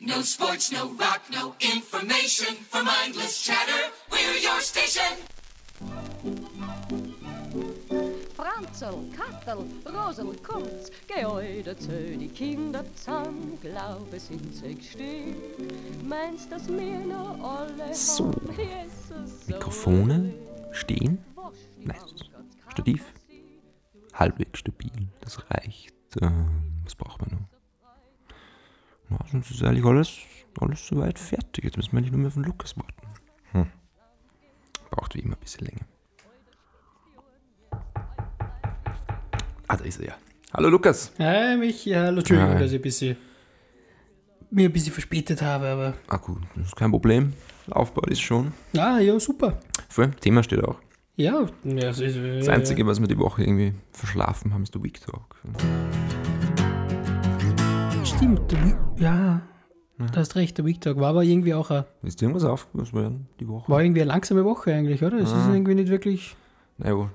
No sports, no rock, no information. For mindless chatter, we're your station. Franzl, Kattel, Rosel, kommt, geäudet zu die Kinder zusammen, glaube sind sie gestiegen. Meinst, dass wir noch alle So. Jesus, Mikrofone stehen. Nice. Stativ. Halbwegs stabil. Das reicht. Ähm, was braucht man noch? Na, sonst ist eigentlich alles, alles soweit fertig. Jetzt müssen wir nicht nur mehr von Lukas warten. Hm. Braucht wie immer ein bisschen länger. Ah, da ist er ja. Hallo Lukas. Hi, Michi, hallo, Entschuldigung, Hi. dass ich ein bisschen, mir ein bisschen verspätet habe, aber. Ah gut, das ist kein Problem. Aufbau ist schon. Ah, ja, super. Voll, Thema steht auch. Ja, ja das ist. Das Einzige, was wir die Woche irgendwie verschlafen haben, ist der Week Talk. Stimmt, ja, du hast recht, der Week Talk war aber irgendwie auch eine, Ist irgendwas aufgefallen die Woche? war irgendwie eine langsame Woche eigentlich, oder? Es ist Ah. irgendwie nicht wirklich. Naja,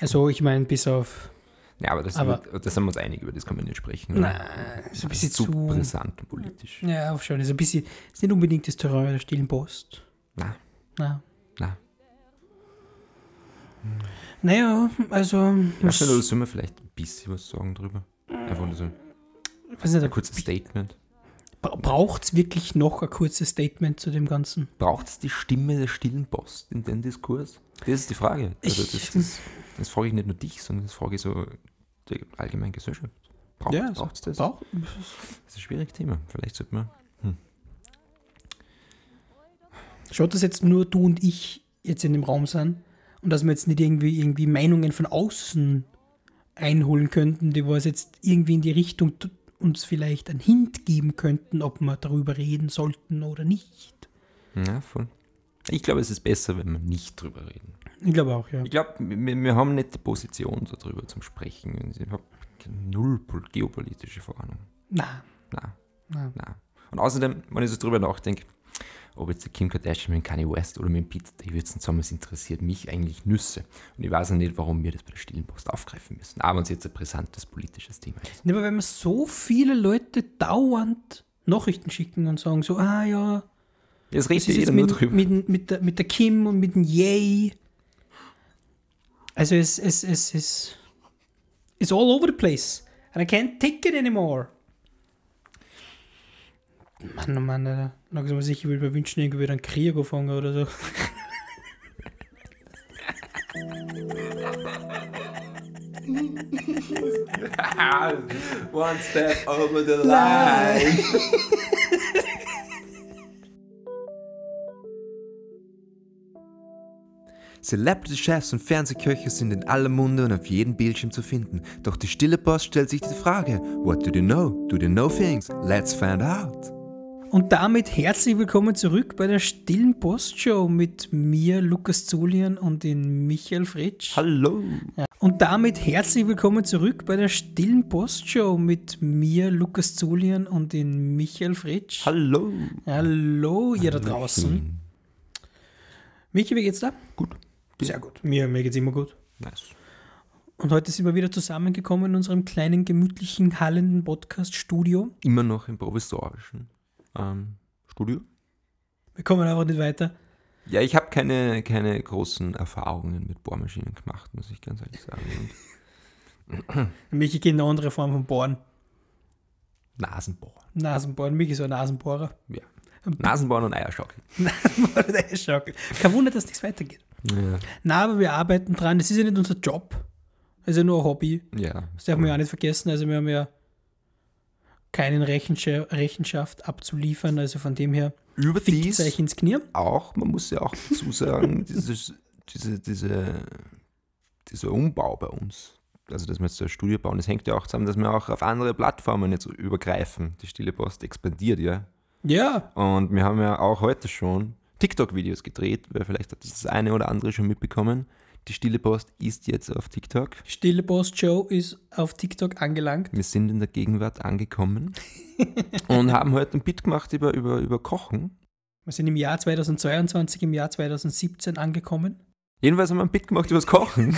Also, ich meine, bis auf. ja, aber das, Aber- wird, das sind wir uns einig, über das kann man nicht sprechen. Nein, Das ist ein bisschen zu, zu. brisant und politisch. Ja, auch schon. Ist ein bisschen. Ist nicht unbedingt das Terrain der stillen Post. Na, Na. na. Naja, also. Oder sollen wir vielleicht ein bisschen was sagen drüber? Einfach nur so ein weiß nicht, kurzes Statement. braucht es wirklich noch ein kurzes Statement zu dem Ganzen? Braucht es die Stimme der stillen Post in den Diskurs? Das ist die Frage. Also das, das, das frage ich nicht nur dich, sondern das frage ich so die allgemeine Gesellschaft. Braucht Ja, es das? Braucht. Das ist ein schwieriges Thema. Vielleicht sollte man. Schaut, dass jetzt nur du und ich jetzt in dem Raum sind und dass wir jetzt nicht irgendwie, irgendwie Meinungen von außen einholen könnten, die was jetzt irgendwie in die Richtung uns vielleicht einen Hint geben könnten, ob wir darüber reden sollten oder nicht. Ja, voll. Ich glaube, es ist besser, wenn wir nicht drüber reden. Ich glaube auch, ja. Ich glaube, wir, wir haben nicht die Position darüber zum Sprechen. Ich habe null pol- geopolitische Vorahnung. Na, Na, na. na. Und außerdem, wenn ich so drüber nachdenke, ob jetzt der Kim Kardashian mit Kanye West oder mit Pete Davidson zusammen ist, interessiert mich eigentlich Nüsse. Und ich weiß auch nicht, warum wir das bei der stillen Post aufgreifen müssen. Aber wenn es jetzt ein brisantes politisches Thema ist. Ja, aber wenn mir so viele Leute dauernd Nachrichten schicken und sagen so, ah ja, Jetzt das redet ist jeder nur mit, drüber. mit, mit, der, mit der Kim und mit dem Yay. Also es, es, es, es it's all over the place. And I can't take it anymore. Mann, oh Mann, Alter. Langsam mal sicher, ich würde mir wünschen, irgendwie wieder einen Krieg anfangen oder so. One step over the line. Celebrity-Chefs und Fernsehköche sind in aller Munde und auf jedem Bildschirm zu finden. Doch die stille Post stellt sich die Frage: What do they know? Do they know things? Let's find out. Und damit herzlich willkommen zurück bei der Stillen Postshow mit mir, Lukas Zulian und den Michael Fritsch. Hallo. Ja. Und damit herzlich willkommen zurück bei der Stillen Postshow mit mir, Lukas Zulian und den Michael Fritsch. Hallo. Hallo, ihr da draußen. Michi, wie geht's da? Gut. Sehr gut. Mir, mir geht's immer gut. Nice. Und heute sind wir wieder zusammengekommen in unserem kleinen, gemütlichen, hallenden Podcast-Studio. Immer noch im provisorischen ähm, Studio. Wir kommen einfach nicht weiter. Ja, ich habe keine, keine großen Erfahrungen mit Bohrmaschinen gemacht, muss ich ganz ehrlich sagen. Und Michi geht in eine andere Form von Bohren. Nasenbohren. Nasenbohren. Michi ist so ein Nasenbohrer. Ja. Nasenbohren und Eierschaukeln. Nasenbohrer, der ist schaukel. Kein Wunder, dass nichts weitergeht. Ja. Na, aber wir arbeiten dran. Das ist ja nicht unser Job. Ist ja nur ein Hobby. ja. Das darf man ja auch nicht vergessen. Also wir haben ja keinen Rechenscha Rechenschaft abzuliefern. Also von dem her Überdies euch ins Knie. auch, man muss ja auch dazu sagen, dieses, diese, diese, dieser Umbau bei uns, also dass wir jetzt so ein Studio bauen, das hängt ja auch zusammen, dass wir auch auf andere Plattformen jetzt übergreifen. Die Stille Post expandiert ja. Ja, Und wir haben ja auch heute schon TikTok-Videos gedreht, weil vielleicht hat das eine oder andere schon mitbekommen. Die Stille Post ist jetzt auf TikTok. Stille Post Show ist auf TikTok angelangt. Wir sind in der Gegenwart angekommen und haben heute ein Bit gemacht über, über, über Kochen. Wir sind im Jahr 2022, im Jahr 2017 angekommen. Jedenfalls haben wir ein Bit gemacht über das Kochen.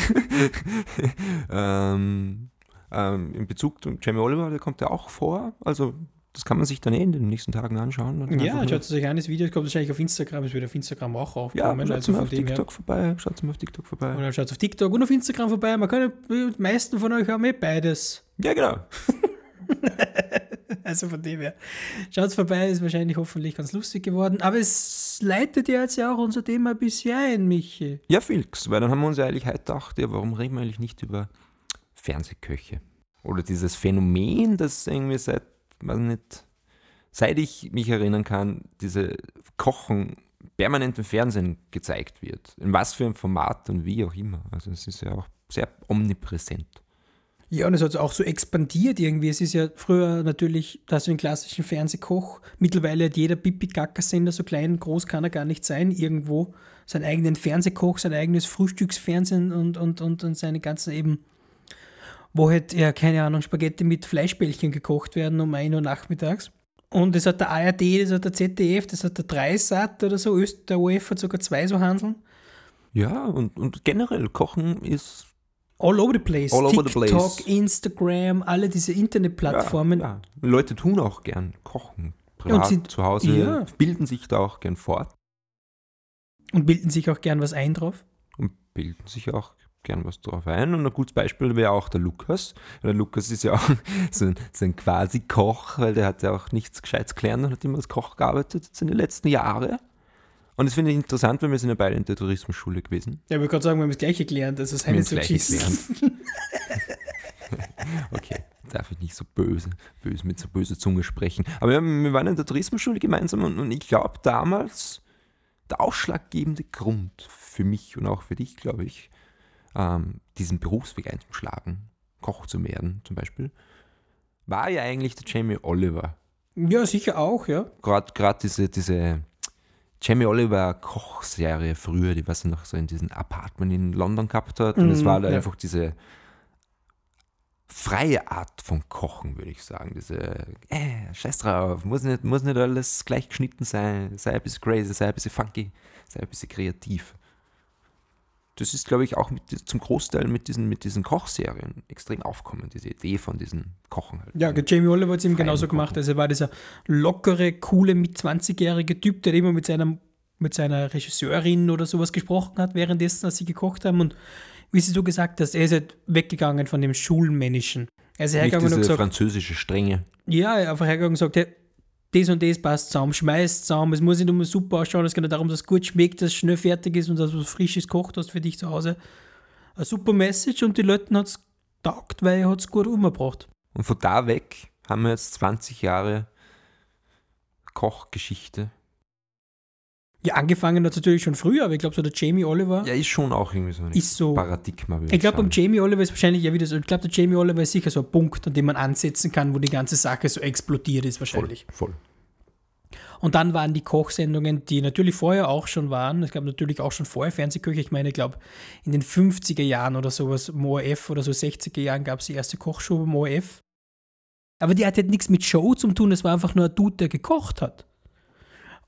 ähm, ähm, in Bezug zu Jamie Oliver, der kommt ja auch vor. Also das kann man sich dann eh in den nächsten Tagen anschauen. Ja, schaut es euch an, das Video kommt wahrscheinlich auf Instagram, es wird auf Instagram auch nur, ja, aufkommen. schaut also mal auf dem her. TikTok vorbei, schaut mal auf TikTok vorbei. Oder schaut auf TikTok und auf Instagram vorbei. Man kann die meisten von euch haben eh beides. Ja, genau. Also von dem her. Schaut vorbei, ist wahrscheinlich hoffentlich ganz lustig geworden. Aber es leitet ja jetzt ja auch unser Thema ein bisschen ein, Michi. Ja, Filks, weil dann haben wir uns ja eigentlich heute gedacht, ja, warum reden wir eigentlich nicht über Fernsehköche? Oder dieses Phänomen, das irgendwie seit, weiß nicht, seit ich mich erinnern kann, diese Kochen permanent im Fernsehen gezeigt wird. In was für einem Format und wie auch immer. Also es ist ja auch sehr omnipräsent. Ja, und es hat auch so expandiert irgendwie. Es ist ja früher natürlich, da hast du den klassischen Fernsehkoch. Mittlerweile hat jeder Pipi-Kaka-Sender, so klein, groß kann er gar nicht sein, irgendwo seinen eigenen Fernsehkoch, sein eigenes Frühstücksfernsehen und, und, und, und seine ganzen eben, wo halt, ja, keine Ahnung, Spaghetti mit Fleischbällchen gekocht werden um 1 Uhr nachmittags. Und das hat der ARD, das hat der ZDF, das hat der Dreisat oder so. Öst, der OF hat sogar zwei so Handeln. Ja, und, und generell Kochen ist All over the place. All over the TikTok, place. Instagram, alle diese Internetplattformen. Ja, ja. Leute tun auch gern kochen. Privat, sie- zu Hause, ja. bilden sich da auch gern fort Und bilden sich auch gern was ein drauf. und bilden sich auch gern was drauf ein. Und ein gutes Beispiel wäre auch der Lukas. Der Lukas ist ja auch so ein, so ein quasi Koch, weil der hat ja auch nichts Gescheites gelernt und hat immer als Koch gearbeitet in den letzten Jahren. Und das finde ich interessant, weil wir sind ja beide in der Tourismusschule gewesen. Ja, ich wollte gerade sagen, wir haben das Gleiche gelernt. Das ist Wir haben das Gleiche. Okay, darf ich nicht so böse, böse mit so böser Zunge sprechen. Aber wir, wir waren in der Tourismusschule gemeinsam und, und ich glaube damals, der ausschlaggebende Grund für mich und auch für dich, glaube ich, ähm, diesen Berufsweg einzuschlagen, Koch zu werden zum Beispiel, war ja eigentlich der Jamie Oliver. Ja, sicher auch, ja. Gerade diese, diese Jamie Oliver Kochserie früher, die was er noch so in diesem Apartment in London gehabt hat. Und es Mhm, war da ja. einfach diese freie Art von Kochen, würde ich sagen. Diese, äh, scheiß drauf, muss nicht, muss nicht alles gleich geschnitten sein, sei ein bisschen crazy, sei ein bisschen funky, sei ein bisschen kreativ. Das ist, glaube ich, auch mit, zum Großteil mit diesen, mit diesen Kochserien extrem aufkommen, diese Idee von diesen Kochen halt. Ja, Jamie Oliver hat es ihm Freien genauso gemacht. Kochen. Also er war dieser lockere, coole, mit 20-jährige Typ, der immer mit seiner, mit seiner Regisseurin oder sowas gesprochen hat, währenddessen, als sie gekocht haben. Und wie sie so gesagt hast, er ist halt weggegangen von dem Schulmännischen. Er ist Nicht hergegangen und diese gesagt, französische Strenge. Ja, er hat einfach hergegangen und gesagt, hey, das und das passt zusammen, schmeißt zusammen. Es muss nicht immer super ausschauen, es geht darum, dass es gut schmeckt, dass es schnell fertig ist und dass du was Frisches kocht hast für dich zu Hause. Eine super Message und die Leute hat es taugt, weil er es gut umgebracht. Und von da weg haben wir jetzt 20 Jahre Kochgeschichte. Ja, angefangen hat es natürlich schon früher, aber ich glaube, so der Jamie Oliver Ja, ist schon auch irgendwie so ein ist so. Paradigma. würde Ich glaube, beim. Jamie Oliver ist wahrscheinlich ja wieder so. Ich glaube, der Jamie Oliver ist sicher so ein Punkt, an dem man ansetzen kann, wo die ganze Sache so explodiert ist, voll, wahrscheinlich. voll. Und dann waren die Kochsendungen, die natürlich vorher auch schon waren. Es gab natürlich auch schon vorher Fernsehköche. Ich meine, ich glaube, in den 50er Jahren oder sowas, im ORF oder so 60er Jahren gab es die erste Kochshow beim ORF. Aber die hatte halt nichts mit Show zu tun, es war einfach nur ein Dude, der gekocht hat.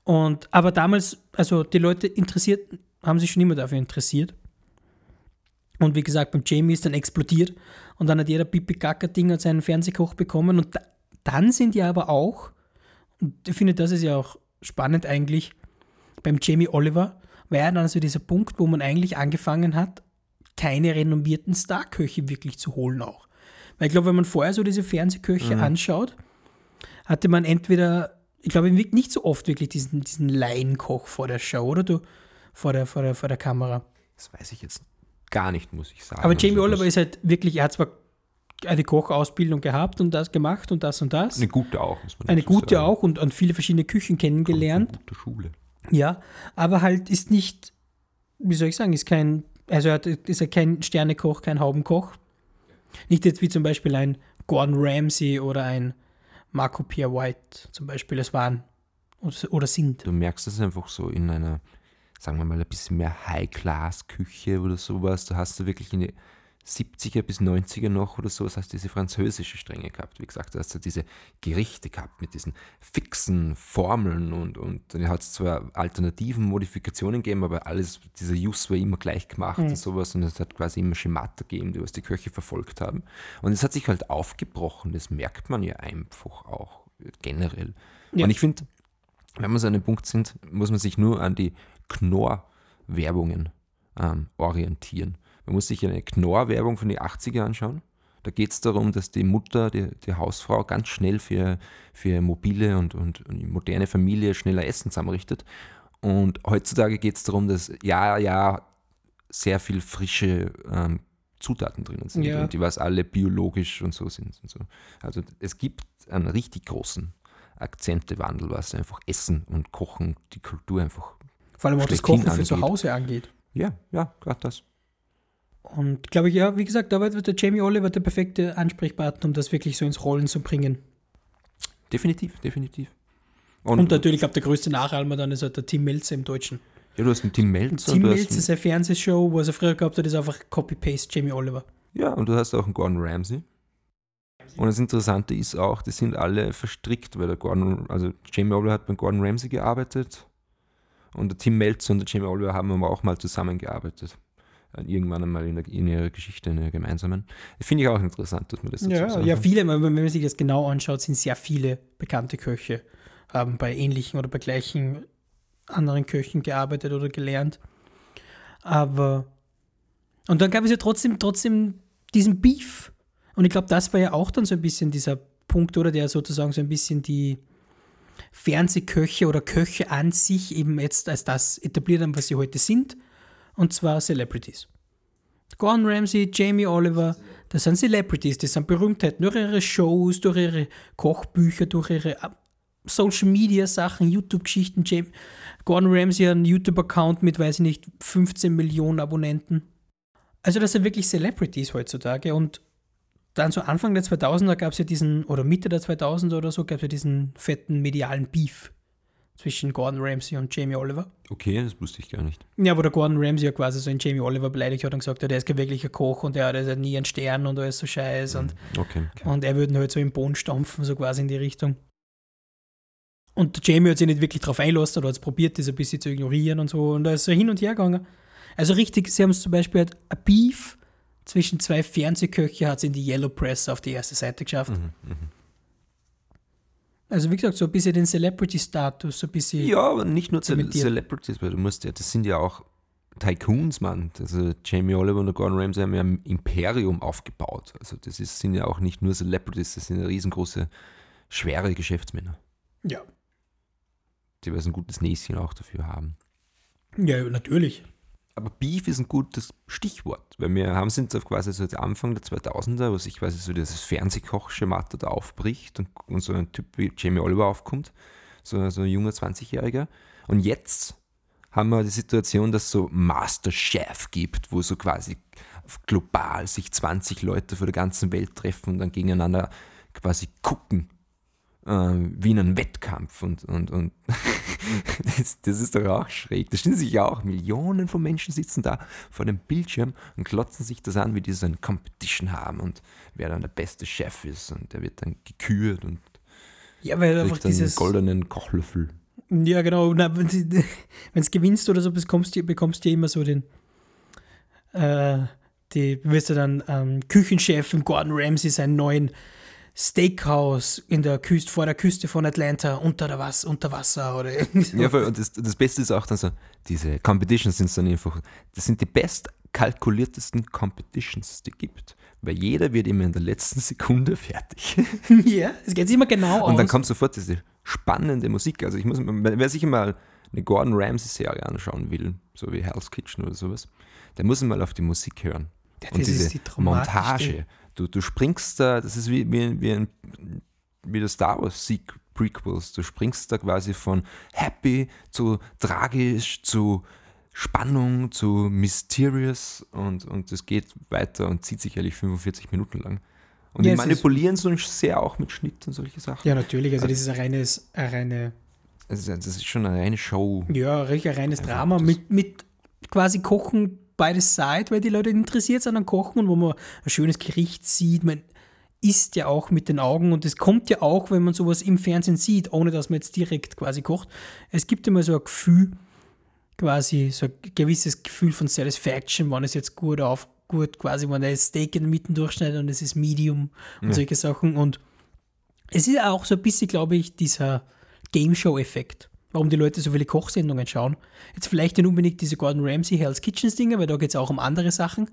Und, aber damals, also die Leute interessiert, haben sich schon immer dafür interessiert. Und wie gesagt, beim Jamie ist dann explodiert und dann hat jeder Pipi Kaka Ding und seinen Fernsehkoch bekommen. Und da, dann sind ja aber auch, und ich finde, das ist ja auch spannend eigentlich, beim Jamie Oliver war ja dann so dieser Punkt, wo man eigentlich angefangen hat, keine renommierten Starköche wirklich zu holen auch. Weil ich glaube, wenn man vorher so diese Fernsehköche anschaut, hatte man entweder, ich glaube, nicht so oft wirklich diesen, diesen Laienkoch vor der Show, oder du? Vor der, vor der, vor der Kamera. Das weiß ich jetzt gar nicht, muss ich sagen. Aber Jamie Also Oliver ist halt wirklich, er hat zwar eine Kochausbildung gehabt und das gemacht und das und das. eine gute auch, muss man Eine dazu gute sagen. auch und an viele verschiedene Küchen kennengelernt. Eine gute Schule. Ja, aber halt ist nicht, wie soll ich sagen, ist kein, also er hat- ist er kein Sternekoch, kein Haubenkoch. Nicht jetzt wie zum Beispiel ein Gordon Ramsay oder ein Marco Pierre White zum Beispiel es waren oder, sind. Du merkst das einfach so in einer, sagen wir mal, ein bisschen mehr High-Class-Küche oder sowas. Da hast du wirklich in die 70er bis 90er noch oder sowas, hast du diese französische Strenge gehabt. Wie gesagt, da hast du diese Gerichte gehabt mit diesen fixen Formeln und, und dann hat es zwar alternativen Modifikationen gegeben, aber alles, dieser Jus war immer gleich gemacht und sowas und es hat quasi immer Schemata gegeben, die was die Köche verfolgt haben. Und es hat sich halt aufgebrochen, das merkt man ja einfach auch generell. Ja. Und ich finde, wenn wir so an dem Punkt sind, muss man sich nur an die Knorr-Werbungen ähm, orientieren. Man muss sich eine Knorr-Werbung von den 80er anschauen. Da geht es darum, dass die Mutter, die, die Hausfrau, ganz schnell für, für mobile und, und, und moderne Familie schneller Essen zusammenrichtet. Und heutzutage geht es darum, dass ja, ja, sehr viel frische ähm, Zutaten drinnen sind Ja. und die was alle biologisch und so sind. Und so. Also es gibt einen richtig großen Akzentewandel, was einfach Essen und Kochen, die Kultur einfach. Vor allem auch das Kochen für zu. Hause angeht. Ja, ja, gerade das. Und glaube ich, ja, wie gesagt, da wird der Jamie Oliver der perfekte Ansprechpartner, um das wirklich so ins Rollen zu bringen. Definitiv, definitiv. Und, natürlich, glaube der größte Nachahmer dann ist halt der Tim Melzer im Deutschen. ja, du hast einen Tim Melzer. Tim und Melzer, einen, seine Fernsehshow, was er früher gehabt hat, ist einfach Copy-Paste Jamie Oliver. ja, und du hast auch einen Gordon Ramsay. Und das Interessante ist auch, die sind alle verstrickt, weil der Gordon, also Jamie Oliver hat beim Gordon Ramsay gearbeitet und der Tim Melzer und der Jamie Oliver haben aber auch mal zusammengearbeitet. Irgendwann einmal in, der, in ihrer Geschichte, in ihrer gemeinsamen. Finde ich auch interessant, dass man das dazu Ja, sagen ja, viele, wenn man sich das genau anschaut, sind sehr viele bekannte Köche, haben bei ähnlichen oder bei gleichen anderen Köchen gearbeitet oder gelernt. Aber und dann gab es ja trotzdem, trotzdem diesen Beef. Und ich glaube, das war ja auch dann so ein bisschen dieser Punkt, oder der sozusagen so ein bisschen die Fernsehköche oder Köche an sich eben jetzt als das etabliert haben, was sie heute sind. Und zwar Celebrities. Gordon Ramsay, Jamie Oliver, das sind Celebrities, das sind Berühmtheiten durch ihre Shows, durch ihre Kochbücher, durch ihre äh, Social Media Sachen, YouTube-Geschichten. Gordon Ramsay hat einen YouTube-Account mit, weiß ich nicht, 15 Millionen Abonnenten. Also das sind wirklich Celebrities heutzutage und dann so Anfang der 2000er gab es ja diesen, oder Mitte der 2000er oder so, gab es ja diesen fetten medialen Beef zwischen Gordon Ramsay und Jamie Oliver. Okay, das wusste ich gar nicht. Ja, wo der Gordon Ramsay ja quasi so in Jamie Oliver beleidigt hat und gesagt hat, er ist kein wirklicher Koch und er hat also nie einen Stern und alles so scheiß und, Okay, okay. und er würde halt so im Boden stampfen, so quasi in die Richtung. Und Jamie hat sich nicht wirklich darauf einlassen oder hat es probiert, das ein bisschen zu ignorieren und so und da ist so hin und her gegangen. Also richtig, sie haben es zum Beispiel halt ein Beef zwischen zwei Fernsehköche hat es in die Yellow Press auf die erste Seite geschafft. Mhm, Also wie gesagt, so ein bisschen den Celebrity-Status, so ein bisschen. Ja, aber nicht nur. Celebrities, weil du musst ja, das sind ja auch Tycoons, Mann. Also Jamie Oliver und Gordon Ramsay haben ja ein Imperium aufgebaut. Also das ist, sind ja auch nicht nur Celebrities, das sind ja riesengroße, schwere Geschäftsmänner, Ja. die was ein gutes Näschen auch dafür haben. Ja, natürlich. Aber Beef ist ein gutes Stichwort, weil wir haben sind so quasi so der Anfang der 2000er, wo sich quasi so dieses Fernsehkochschematter da aufbricht und, und so ein Typ wie Jamie Oliver aufkommt, so, so ein junger 20-Jähriger. Und jetzt haben wir die Situation, dass es so Masterchef gibt, wo so quasi global sich 20 Leute von der ganzen Welt treffen und dann gegeneinander quasi gucken, wie in einem Wettkampf. Und, und, und das, das ist doch auch schräg. Da stehen sich ja auch Millionen von Menschen sitzen da vor dem Bildschirm und klotzen sich das an, wie die so eine Competition haben und wer dann der beste Chef ist. Und der wird dann gekürt und Ja, weil einfach dann dieses. goldenen Kochlöffel. Ja, genau. Wenn es gewinnst oder so, bekommst du bekommst du immer so den. Äh, die wirst du dann ähm, Küchenchef im Gordon Ramsay seinen neuen Steakhouse in der Küste, vor der Küste von Atlanta unter, der Was unter Wasser oder irgendwie so. Ja, voll. und das, das Beste ist auch dann so, diese Competitions sind dann einfach, das sind die bestkalkuliertesten Competitions, die gibt. Weil jeder wird immer in der letzten Sekunde fertig. ja, es geht immer genau aus. Und dann kommt sofort diese spannende Musik. Also ich muss, wer sich mal eine Gordon Ramsay-Serie anschauen will, so wie Hell's Kitchen oder sowas, der muss mal auf die Musik hören. Ja, Und diese Montage. Du, du springst da, das ist wie, wie, wie, ein, wie der Star Wars Seek Prequels. Du springst da quasi von happy zu tragisch zu Spannung zu mysterious und, und das geht weiter und zieht sich eigentlich 45 Minuten lang. Und Ja, die manipulieren so sehr auch mit Schnitt und solche Sachen. ja, natürlich. Also, das ist ein reines, ein reine, Also das ist schon eine reine Show. ja, richtig ein reines Drama das- mit, mit quasi Kochen beides Side, weil die Leute interessiert sind an Kochen und wo man ein schönes Gericht sieht. Man isst ja auch mit den Augen und es kommt ja auch, wenn man sowas im Fernsehen sieht, ohne dass man jetzt direkt quasi kocht. Es gibt immer so ein Gefühl, quasi so ein gewisses Gefühl von Satisfaction, wann es jetzt gut auf, gut quasi, wenn der Steak in der Mitte durchschneidet und es ist Medium und solche Sachen und Es ist auch so ein bisschen, glaube ich, dieser Game Show-Effekt, warum die Leute so viele Kochsendungen schauen. Jetzt vielleicht nicht unbedingt diese Gordon Ramsay Hell's Kitchens Dinge, weil da geht es auch um andere Sachen.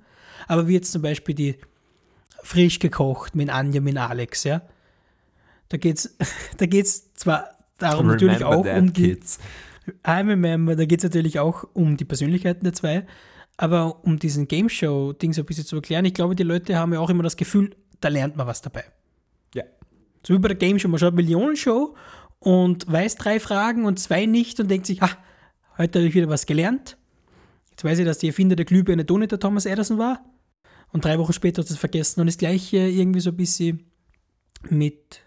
Aber wie jetzt zum Beispiel die frisch gekocht mit Anja, mit Alex, ja. Da geht es da geht's zwar darum natürlich Remember auch that, um die kids. I remember, da geht es natürlich auch um die Persönlichkeiten der zwei, aber um diesen Game Show-Ding so ein bisschen zu erklären, ich glaube, die Leute haben ja auch immer das Gefühl, da lernt man was dabei. Ja. So wie bei der Game Show, man schaut eine Millionenshow und weiß drei Fragen und zwei nicht und denkt sich, ah, heute habe ich wieder was gelernt. Jetzt weiß ich, dass die Erfinder der Glühbirne nicht der Thomas Edison war. Und drei Wochen später hast du es vergessen. Und das gleiche irgendwie so ein bisschen mit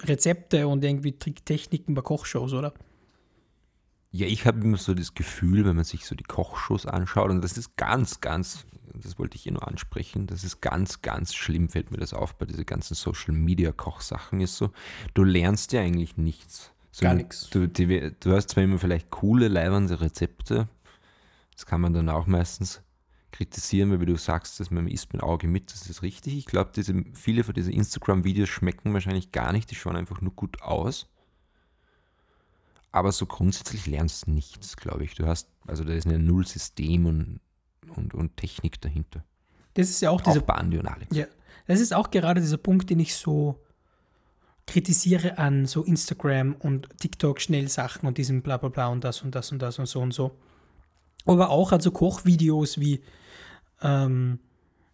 Rezepte und irgendwie Tricktechniken bei Kochshows, oder? Ja, ich habe immer so das Gefühl, wenn man sich so die Kochshows anschaut, und das ist ganz, ganz, das wollte ich eh nur ansprechen, das ist ganz, ganz schlimm, fällt mir das auf bei diesen ganzen Social Media Kochsachen, ist so, du lernst ja eigentlich nichts. So, Gar nix. Du, die, du hast zwar immer vielleicht coole, leibernde Rezepte, das kann man dann auch meistens kritisieren, weil wie du sagst, dass man isst mit Auge mit, das ist richtig. Ich glaube, diese, viele von diesen Instagram-Videos schmecken wahrscheinlich gar nicht, die schauen einfach nur gut aus. Aber so grundsätzlich lernst du nichts, glaube ich. Du hast, also da ist ein Null-System und, und, und Technik dahinter. Das ist ja auch Auch dieser bei Andi und Alex. Ja, das ist auch gerade dieser Punkt, den ich so kritisiere an so Instagram und TikTok Schnellsachen und diesem bla bla bla und das und das und das und so und so. Aber auch an so Kochvideos wie ähm,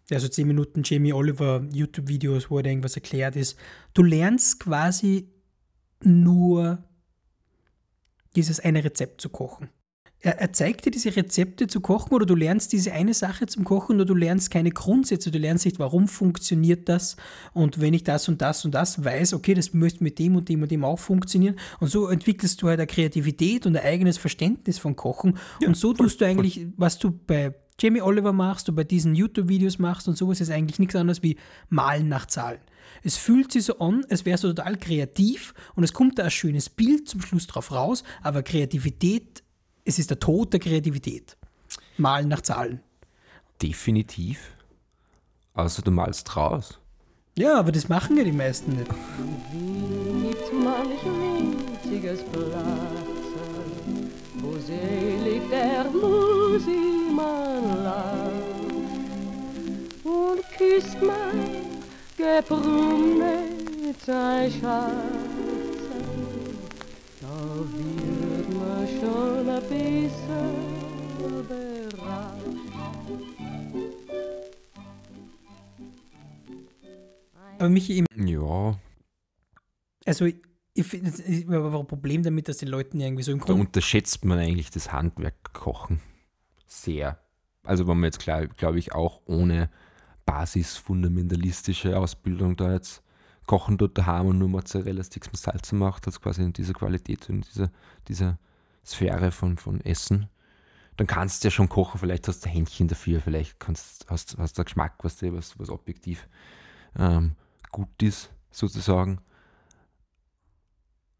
ja, so 10 Minuten Jamie Oliver YouTube-Videos, wo er da irgendwas erklärt ist. Du lernst quasi nur dieses eine Rezept zu kochen. Er, er zeigt dir diese Rezepte zu kochen oder du lernst diese eine Sache zum Kochen oder du lernst keine Grundsätze, du lernst nicht, warum funktioniert das und wenn ich das und das und das weiß, okay, das müsste mit dem und dem und dem auch funktionieren und so entwickelst du halt eine Kreativität und ein eigenes Verständnis von Kochen und so tust du eigentlich, was du bei Jamie Oliver machst, du bei diesen YouTube-Videos machst und sowas ist eigentlich nichts anderes wie Malen nach Zahlen. Es fühlt sich so an, als wärst du total kreativ und es kommt da ein schönes Bild zum Schluss drauf raus, aber Kreativität, es ist der Tod der Kreativität. Malen nach Zahlen. Definitiv. Außer du malst raus. Ja, aber das machen ja die meisten nicht. gibt manch winziges Platz, Mein gebrummet sein Schatz, da wird man schon ein bisschen überrascht. Aber Michi, Ja, also ich finde, ich habe aber ein Problem damit, dass die Leuten irgendwie so im da Grunde unterschätzt man eigentlich das Handwerk Kochen sehr. Also wenn man jetzt, glaube ich, auch ohne basisfundamentalistische Ausbildung da jetzt kochen dort daheim und nur Mozzarella-Sticks mit Salz macht, das quasi in dieser Qualität, in dieser, dieser Sphäre von, von Essen, dann kannst du ja schon kochen, vielleicht hast du Händchen dafür, vielleicht kannst, hast, du Geschmack, was, was, was objektiv ähm, gut ist, sozusagen.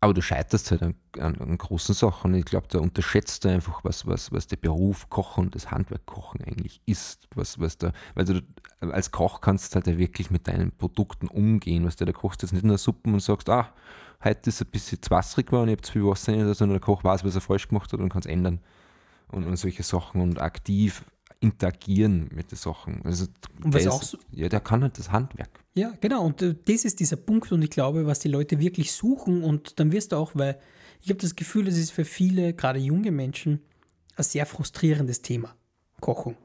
Aber du scheiterst halt an, an, an großen Sachen. Ich glaube, da unterschätzt du einfach, was, was, was der Beruf Kochen das Handwerk Kochen eigentlich ist. Was, was da, weil du als Koch kannst halt ja wirklich mit deinen Produkten umgehen. Was du, da kochst jetzt nicht nur Suppen und sagst, ah, heute ist ein bisschen zu wasserig geworden, ich habe zu viel Wasser in, sondern der Koch weiß, was er falsch gemacht hat und kann es ändern. Und, und solche Sachen und aktiv interagieren mit den Sachen. Also, Und was der auch ist- so- ja, der kann halt das Handwerk. Ja, genau. Und äh, das ist dieser Punkt und ich glaube, was die Leute wirklich suchen und dann wirst du auch, weil ich habe das Gefühl, es ist für viele, gerade junge Menschen, ein sehr frustrierendes Thema. Kochen.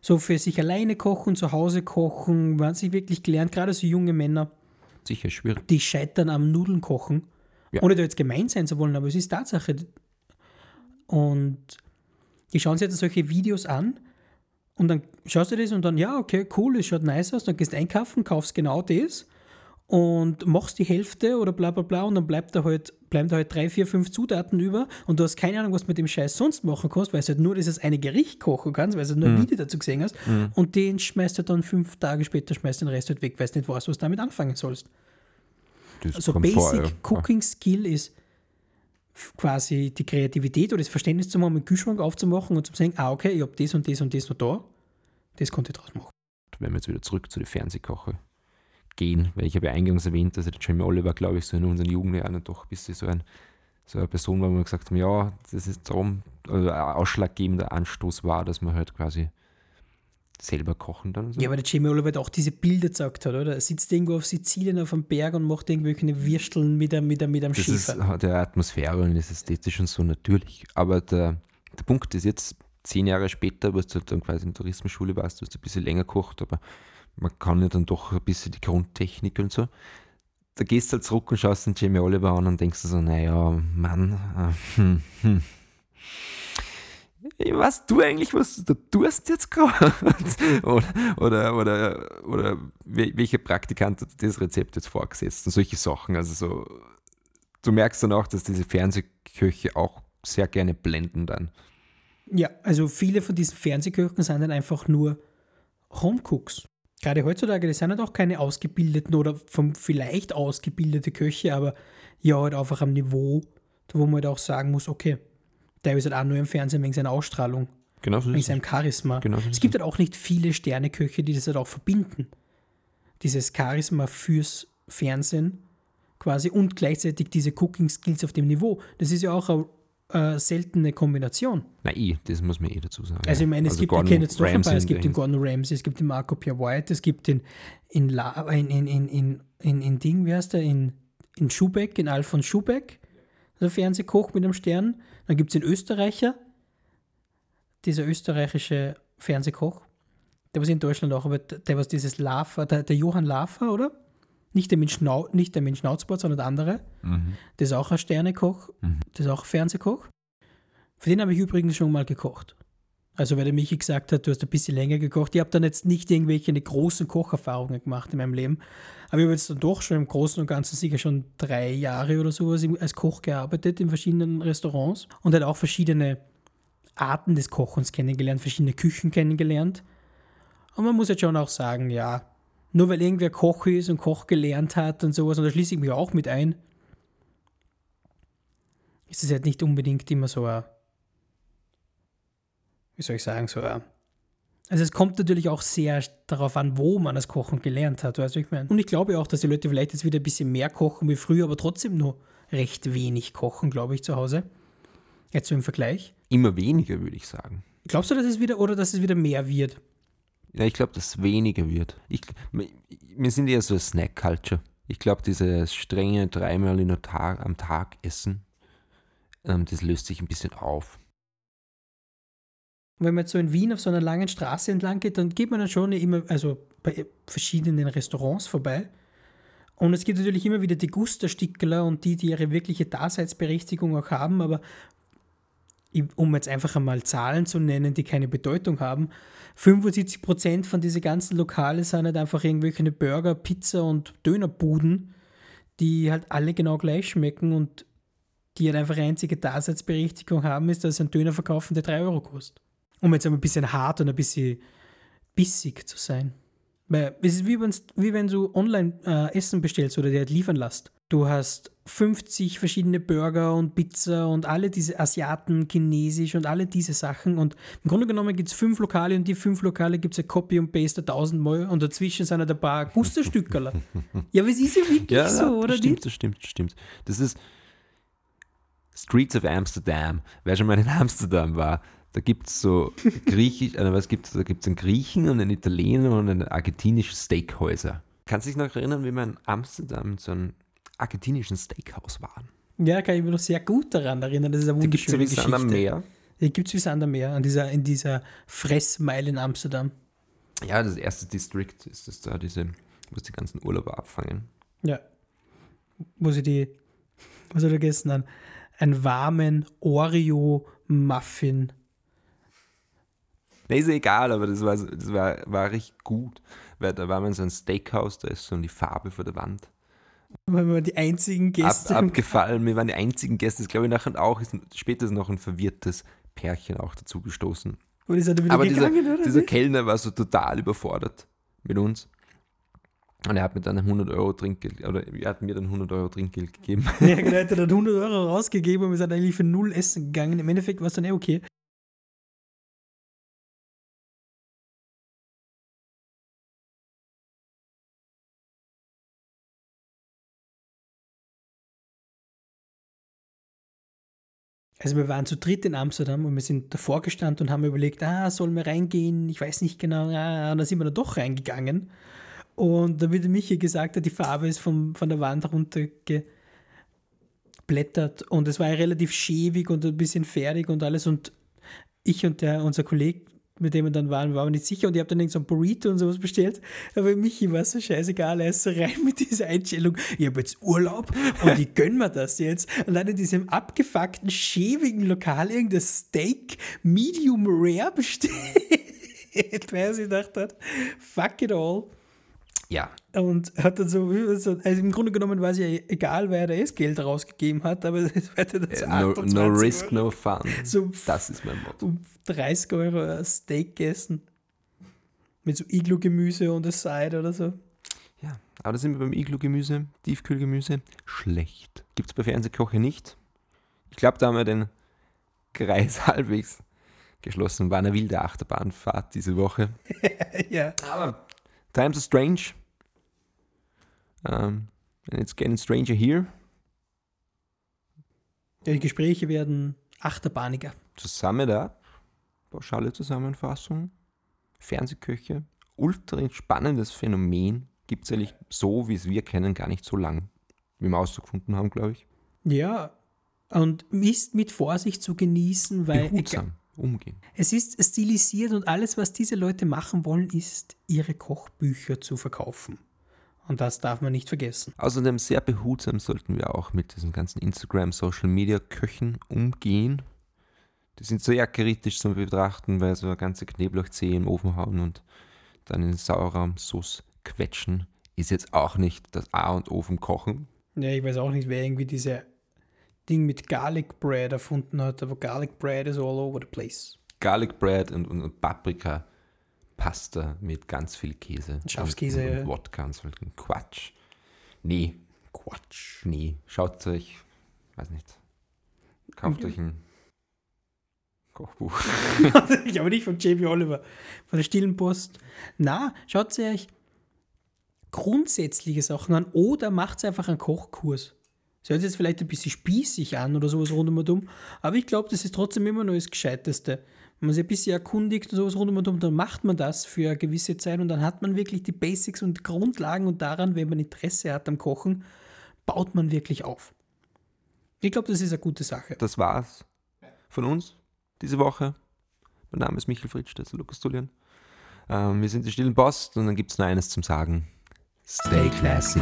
So für sich alleine kochen, zu Hause kochen, hat sich wirklich gelernt, gerade so junge Männer, Sicher schwierig. die scheitern am Nudeln kochen. Ja. Ohne da jetzt gemein sein zu wollen, aber es ist Tatsache. Und die schauen sich jetzt solche Videos an und dann schaust du das und dann, ja, okay, cool, es schaut nice aus, dann gehst du einkaufen, kaufst genau das und machst die Hälfte oder bla bla bla und dann bleibt da halt, bleiben da halt drei, vier, fünf Zutaten über und du hast keine Ahnung, was du mit dem Scheiß sonst machen kannst, weil du halt nur dieses eine Gericht kochen kannst, weil du halt nur ein Video dazu gesehen hast und den schmeißt du dann fünf Tage später, schmeißt den Rest halt weg, weil du nicht weißt, was du damit anfangen sollst. Das Also Basic vor, ja. Cooking Skill ist quasi die Kreativität oder das Verständnis zu haben, einen Kühlschrank aufzumachen und zu sagen, ah, okay, ich habe das und das und das noch da. Das konnte ich draus machen. wenn wir jetzt wieder zurück zu den Fernsehkoche gehen, weil ich habe ja eingangs erwähnt, dass der Jamie Oliver, glaube ich, so in unseren Jugendjahren doch ein bisschen so, ein, so eine Person war, wo wir gesagt haben, ja, das ist darum, also ein ausschlaggebender Anstoß war, dass man halt quasi selber kochen dann. So. Ja, aber der Jamie Oliver hat auch diese Bilder gezeigt hat, oder? Er sitzt irgendwo auf Sizilien auf einem Berg und macht irgendwelche Würsteln mit einem, mit einem, mit einem das Schäfer. der Atmosphäre und ist ästhetisch und so natürlich. Aber der, der Punkt ist jetzt, zehn Jahre später, wo du dann quasi in der Tourismusschule warst, du hast ein bisschen länger gekocht, aber man kann ja dann doch ein bisschen die Grundtechnik und so. Da gehst du halt zurück und schaust den Jamie Oliver an und denkst du so, naja, Mann, äh, hm, hm. Was du eigentlich, was du tust jetzt gerade? oder, oder, oder, oder wel- welcher Praktikant hat das Rezept jetzt vorgesetzt und solche Sachen. Also so, du merkst dann auch, dass diese Fernsehköche auch sehr gerne blenden dann. Ja, also viele von diesen Fernsehköchen sind dann einfach nur Homecooks. Gerade heutzutage, das sind halt auch keine ausgebildeten oder vom vielleicht ausgebildete Köche, aber ja, halt einfach am Niveau, wo man halt auch sagen muss, okay, der ist halt auch nur im Fernsehen wegen seiner Ausstrahlung, Genau so wegen seinem Charisma. Genau so es gibt halt auch nicht viele Sterneköche, die das halt auch verbinden. Dieses Charisma fürs Fernsehen quasi und gleichzeitig diese Cooking Skills auf dem Niveau. Das ist ja auch eine äh, seltene Kombination. Na eh, das muss man eh dazu sagen. Also ich meine, es gibt, Gordon ich jetzt noch ein paar, es gibt den Gordon Ramsay, es gibt den Marco Pierre White, es gibt den in, La, in, in, in, in, in, in Ding, wie heißt der, in, in Schubeck, in Alfons Schubeck, der Fernsehkoch mit einem Stern. Dann gibt es den Österreicher, dieser österreichische Fernsehkoch, der was in Deutschland auch, aber der was dieses Laffer, der, der Johann Laffer, oder? Nicht der mit, Schnau, nicht der mit Schnauzbart, sondern der andere. Mhm. Der ist auch ein Sternekoch, der ist auch ein Fernsehkoch. Für den habe ich übrigens schon mal gekocht. Also weil der Michi gesagt hat, du hast ein bisschen länger gekocht. Ich habe dann jetzt nicht irgendwelche großen Kocherfahrungen gemacht in meinem Leben. Aber ich habe jetzt dann doch schon im Großen und Ganzen sicher schon drei Jahre oder sowas als Koch gearbeitet in verschiedenen Restaurants und halt auch verschiedene Arten des Kochens kennengelernt, verschiedene Küchen kennengelernt. Und man muss jetzt schon auch sagen, ja, nur weil irgendwer Koch ist und Koch gelernt hat und sowas, und da schließe ich mich auch mit ein, ist es halt nicht unbedingt immer so ein, wie soll ich sagen, so ein, also es kommt natürlich auch sehr darauf an, wo man das Kochen gelernt hat, weißt du, ich meine? Und ich glaube auch, dass die Leute vielleicht jetzt wieder ein bisschen mehr kochen wie früher, aber trotzdem nur recht wenig kochen, glaube ich, zu Hause. Jetzt so im Vergleich. Immer weniger, würde ich sagen. Glaubst du, dass es wieder oder dass es wieder mehr wird? Ja, ich glaube, dass es weniger wird. Ich, wir sind eher so eine Snack-Culture. Ich glaube, dieses strenge dreimal in der Tag, am Tag essen, ähm, das löst sich ein bisschen auf. Und wenn man jetzt so in Wien auf so einer langen Straße entlang geht, dann geht man dann schon immer, also bei verschiedenen Restaurants vorbei. Und es gibt natürlich immer wieder die Gusterstickerler und die, die ihre wirkliche Daseinsberechtigung auch haben, aber um jetzt einfach einmal Zahlen zu nennen, die keine Bedeutung haben, 75% von diesen ganzen Lokale sind halt einfach irgendwelche Burger, Pizza und Dönerbuden, die halt alle genau gleich schmecken und die halt einfach einzige Daseinsberechtigung haben, ist, dass einen Döner verkaufen, der 3 Euro kostet. Um jetzt ein bisschen hart und ein bisschen bissig zu sein. Weil es ist wie, wie wenn du online äh, Essen bestellst oder dir halt liefern lässt. Du hast 50 verschiedene Burger und Pizza und alle diese Asiaten, Chinesisch und alle diese Sachen. Und im Grunde genommen gibt es fünf Lokale und die fünf Lokale gibt es ja Copy und Paste tausendmal und dazwischen sind halt ein paar Gusterstückerler. ja, aber es ist ja wirklich so, oder das stimmt, das stimmt, das stimmt. Das ist Streets of Amsterdam. Wer schon mal in Amsterdam war, da gibt es so griechisch, äh, was gibt's, da gibt es einen Griechen und einen Italiener und ein argentinisches Steakhäuser. Kannst du dich noch erinnern, wie wir in Amsterdam in so einem argentinischen Steakhouse waren? Ja, kann ich mich noch sehr gut daran erinnern. Das ist eine Da gibt es ja wunderschöne wie Geschichte. Sand am Meer. Gibt es wie Sand am Meer, an dieser, in dieser Fressmeile in Amsterdam. Ja, das erste District ist das da, diese, wo sie die ganzen Urlauber abfangen. Ja. Wo sie die, was hat er gegessen? Einen warmen Oreo-Muffin. Ne, ist egal, aber das war, das war, war richtig gut. Weil da war man in so ein Steakhouse, da ist so die Farbe vor der Wand. Weil wir die einzigen Ab, Gäste. abgefallen. Wir waren die einzigen Gäste. Das glaube ich nachher auch. Ist, später ist noch ein verwirrtes Pärchen auch dazu gestoßen. und ist er Aber dieser, gegangen, oder? dieser nicht? Kellner war so total überfordert mit uns. Und er hat mir dann 100 Euro Trinkgeld, oder er hat mir dann 100 Euro Trinkgeld gegeben. Ja, genau, er hat dann 100 Euro rausgegeben und wir sind eigentlich für null essen gegangen. Im Endeffekt war es dann eh okay. Also wir waren zu dritt in Amsterdam und wir sind davor gestanden und haben überlegt, ah, sollen wir reingehen? Ich weiß nicht genau. Ah, und dann sind wir dann doch reingegangen. Und da wird Michi gesagt, die Farbe ist vom, von der Wand runtergeblättert und es war ja relativ schäbig und ein bisschen fertig und alles. Und ich und der, unser Kollege, mit dem wir dann waren, waren wir nicht sicher und ich habe dann irgend so ein Burrito und sowas bestellt. Aber Michi war so scheißegal, er ist so rein mit dieser Einstellung, ich habe jetzt Urlaub und ich gönn mir das jetzt. Und dann in diesem abgefuckten, schäbigen Lokal irgendein Steak Medium Rare bestellt, weil sich gedacht hat, fuck it all. Ja, Und hat dann so, also im Grunde genommen war es ja egal, wer da das Geld rausgegeben hat, aber es war dann so no, 28 no risk, Euro. no fun. So Das ist mein Motto. um 30 Euro ein Steak gegessen. Mit so Iglu-Gemüse und a Side oder so. Ja, aber da sind wir beim Iglu-Gemüse, Tiefkühlgemüse. Schlecht. Gibt es bei Fernsehkoche nicht. Ich glaube, da haben wir den Kreis halbwegs geschlossen. War eine wilde Achterbahnfahrt diese Woche. ja. Aber times are strange. Um, and it's getting stranger here. Die Gespräche werden achterbahniger. To sum it up, pauschale Zusammenfassung, Fernsehköche, ultra spannendes Phänomen, gibt es eigentlich so, wie es wir kennen, gar nicht so lang, wie wir ausgefunden haben, glaube ich. Ja. Und ist mit Vorsicht zu genießen, weil Behutsam umgehen. es ist stilisiert und alles, was diese Leute machen wollen, ist, ihre Kochbücher zu verkaufen. Und das darf man nicht vergessen. Außerdem sehr behutsam sollten wir auch mit diesen ganzen Instagram, Social Media Köchen umgehen. Die sind sehr kritisch zu betrachten, weil so eine ganze Knoblauchzehe im Ofen hauen und dann in Sauerraumsauce quetschen, ist jetzt auch nicht das A und O vom Kochen. Ja, ich weiß auch nicht, wer irgendwie diese Ding mit Garlic Bread erfunden hat, aber Garlic Bread is all over the place. Garlic Bread und, und, und Paprika Pasta mit ganz viel Käse. Schafskäse, Und, Wodka und so ein Quatsch. Nee, Quatsch. Nee, schaut euch, weiß nicht, kauft euch ein Kochbuch. ich aber nicht von JB Oliver, von der Stillen Post. Na, schaut euch grundsätzliche Sachen an oder macht einfach einen Kochkurs. Das hört sich jetzt vielleicht ein bisschen spießig an oder sowas rund um und um, aber ich glaube, das ist trotzdem immer noch das Gescheiteste. Wenn man sich ein bisschen erkundigt und sowas rund um und um, dann macht man das für eine gewisse Zeit und dann hat man wirklich die Basics und Grundlagen und daran, wenn man Interesse hat am Kochen, baut man wirklich auf. Ich glaube, das ist eine gute Sache. Das war's von uns diese Woche. Mein Name ist Michael Fritsch, das ist Lukas Tullian. Ähm, wir sind die Stillen Post und dann gibt es nur eines zum Sagen. Stay classy.